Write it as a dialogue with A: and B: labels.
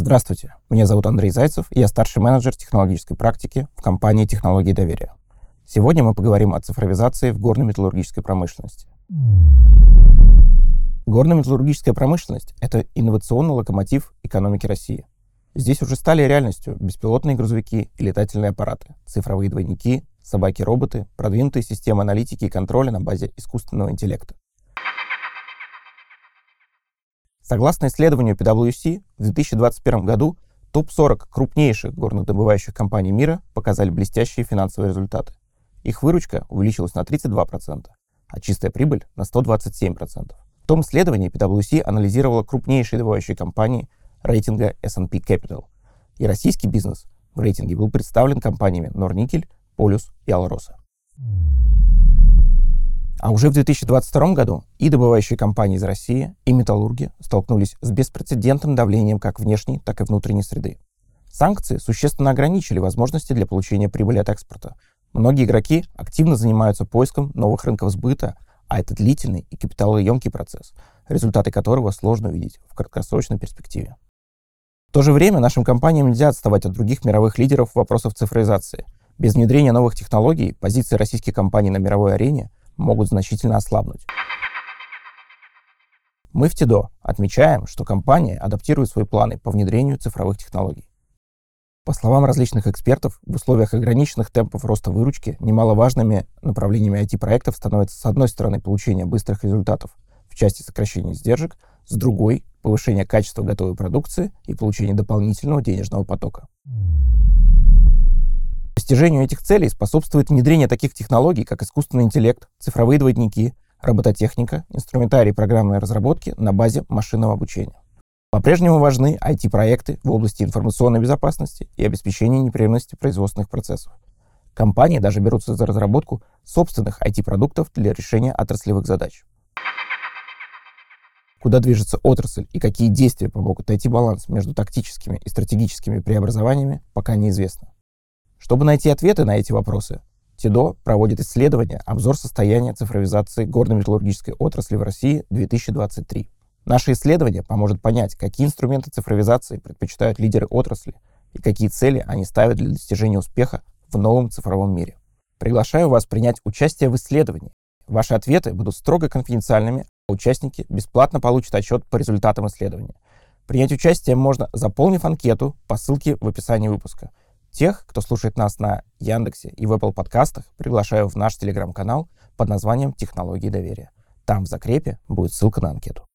A: Здравствуйте, меня зовут Андрей Зайцев, и я старший менеджер технологической практики в компании «Технологии доверия». Сегодня мы поговорим о цифровизации в горно-металлургической промышленности. Горно-металлургическая промышленность – это инновационный локомотив экономики России. Здесь уже стали реальностью беспилотные грузовики и летательные аппараты, цифровые двойники, собаки-роботы, продвинутые системы аналитики и контроля на базе искусственного интеллекта. Согласно исследованию PwC, в 2021 году топ-40 крупнейших горнодобывающих компаний мира показали блестящие финансовые результаты. Их выручка увеличилась на 32%, а чистая прибыль на 127%. В том исследовании PwC анализировала крупнейшие добывающие компании рейтинга S&P Capital. И российский бизнес в рейтинге был представлен компаниями Норникель, Полюс и Алроса. А уже в 2022 году и добывающие компании из России, и металлурги столкнулись с беспрецедентным давлением как внешней, так и внутренней среды. Санкции существенно ограничили возможности для получения прибыли от экспорта. Многие игроки активно занимаются поиском новых рынков сбыта, а это длительный и капиталоемкий процесс, результаты которого сложно увидеть в краткосрочной перспективе. В то же время нашим компаниям нельзя отставать от других мировых лидеров в вопросах цифровизации. Без внедрения новых технологий позиции российских компаний на мировой арене могут значительно ослабнуть. Мы в ТИДО отмечаем, что компания адаптирует свои планы по внедрению цифровых технологий. По словам различных экспертов, в условиях ограниченных темпов роста выручки немаловажными направлениями IT-проектов становятся с одной стороны получение быстрых результатов в части сокращения издержек, с другой — повышение качества готовой продукции и получение дополнительного денежного потока. Достижению этих целей способствует внедрение таких технологий, как искусственный интеллект, цифровые двойники, робототехника, инструментарий программной разработки на базе машинного обучения. По-прежнему важны IT-проекты в области информационной безопасности и обеспечения непрерывности производственных процессов. Компании даже берутся за разработку собственных IT-продуктов для решения отраслевых задач. Куда движется отрасль и какие действия помогут найти баланс между тактическими и стратегическими преобразованиями, пока неизвестно. Чтобы найти ответы на эти вопросы, ТИДО проводит исследование «Обзор состояния цифровизации горно-металлургической отрасли в России 2023». Наше исследование поможет понять, какие инструменты цифровизации предпочитают лидеры отрасли и какие цели они ставят для достижения успеха в новом цифровом мире. Приглашаю вас принять участие в исследовании. Ваши ответы будут строго конфиденциальными, а участники бесплатно получат отчет по результатам исследования. Принять участие можно, заполнив анкету по ссылке в описании выпуска – Тех, кто слушает нас на Яндексе и в Apple подкастах, приглашаю в наш телеграм-канал под названием «Технологии доверия». Там в закрепе будет ссылка на анкету.